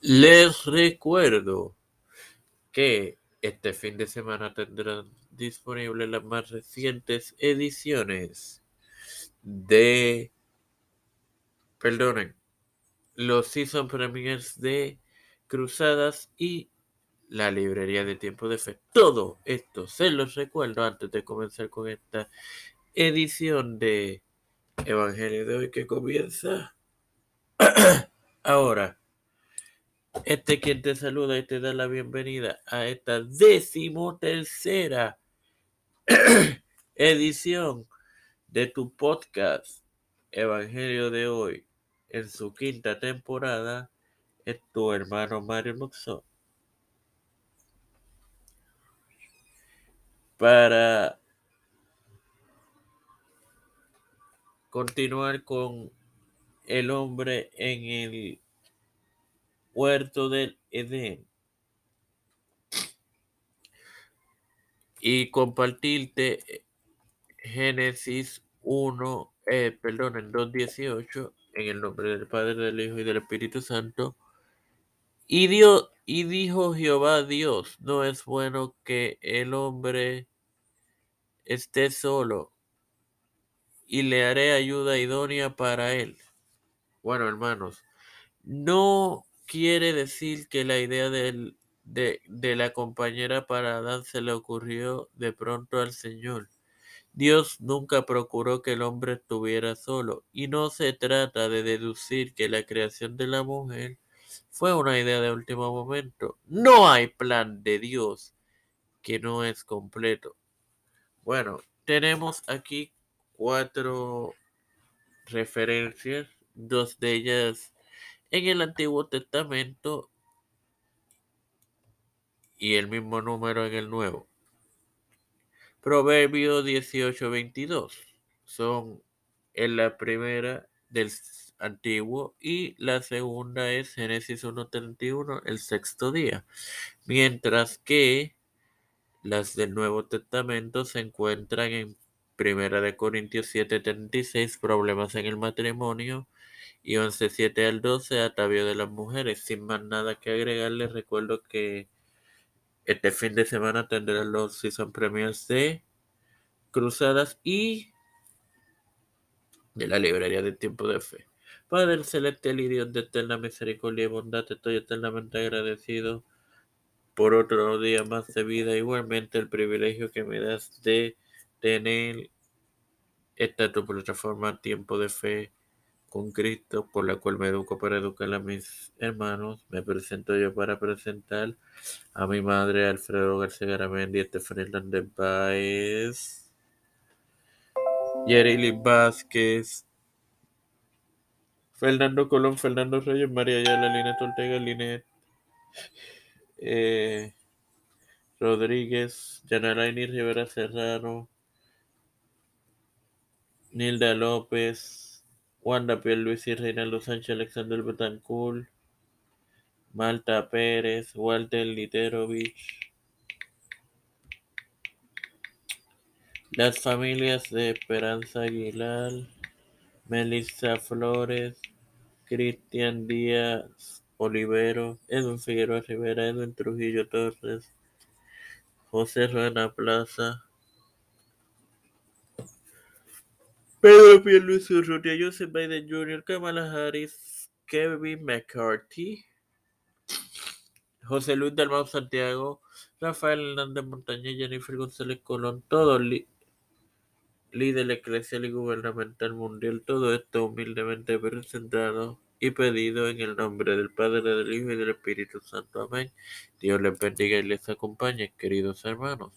Les recuerdo que este fin de semana tendrán disponibles las más recientes ediciones de, perdonen, los season premiers de Cruzadas y la librería de tiempo de fe. Todo esto se los recuerdo antes de comenzar con esta edición de Evangelio de hoy que comienza ahora. Este quien te saluda y te da la bienvenida a esta decimotercera edición de tu podcast Evangelio de hoy en su quinta temporada es tu hermano Mario Moxon. Para continuar con el hombre en el huerto del Edén y compartirte Génesis 1, eh, perdón, en 2.18, en el nombre del Padre, del Hijo y del Espíritu Santo. Y, Dios, y dijo Jehová Dios, no es bueno que el hombre esté solo, y le haré ayuda idónea para él. Bueno, hermanos, no quiere decir que la idea de, de la compañera para Adán se le ocurrió de pronto al Señor. Dios nunca procuró que el hombre estuviera solo, y no se trata de deducir que la creación de la mujer fue una idea de último momento. No hay plan de Dios que no es completo. Bueno, tenemos aquí cuatro referencias, dos de ellas en el Antiguo Testamento y el mismo número en el Nuevo. Proverbio 18:22 son en la primera del Antiguo y la segunda es Génesis 1:31, el sexto día. Mientras que las del Nuevo Testamento se encuentran en Primera de Corintios 7:36, problemas en el matrimonio, y 11.7 al 12, Atavio de las Mujeres. Sin más nada que agregarle, recuerdo que este fin de semana tendrán los season premiers de Cruzadas y de la librería de Tiempo de Fe. Padre celestial y Dios de eterna misericordia y bondad, estoy eternamente agradecido por otro día más de vida. Igualmente el privilegio que me das de tener esta tu plataforma Tiempo de Fe con Cristo, por la cual me educo para educar a mis hermanos. Me presento yo para presentar a mi madre, Alfredo García Garamendi, Estefan Hernández Baez, Yerili Vázquez, Fernando Colón, Fernando Reyes, María Ayala, Linet Ortega, Linet eh, Rodríguez, Yanaraini Rivera Serrano, Nilda López, Wanda Pierluisi, Reinaldo Sánchez, Alexander Betancourt, Malta Pérez, Walter Literovich, las familias de Esperanza Aguilar, Melissa Flores, Cristian Díaz Olivero, Edwin Figueroa Rivera, Edwin Trujillo Torres, José Ruena Plaza, Pedro Pierluisi Urrutia, Joseph Biden Jr., Kamala Harris, Kevin McCarthy, José Luis Dalmau Santiago, Rafael Hernández Montañez, Jennifer González Colón, todos líder eclesial y gubernamental mundial, todo esto humildemente presentado y pedido en el nombre del Padre, del Hijo y del Espíritu Santo. Amén. Dios les bendiga y les acompañe, queridos hermanos.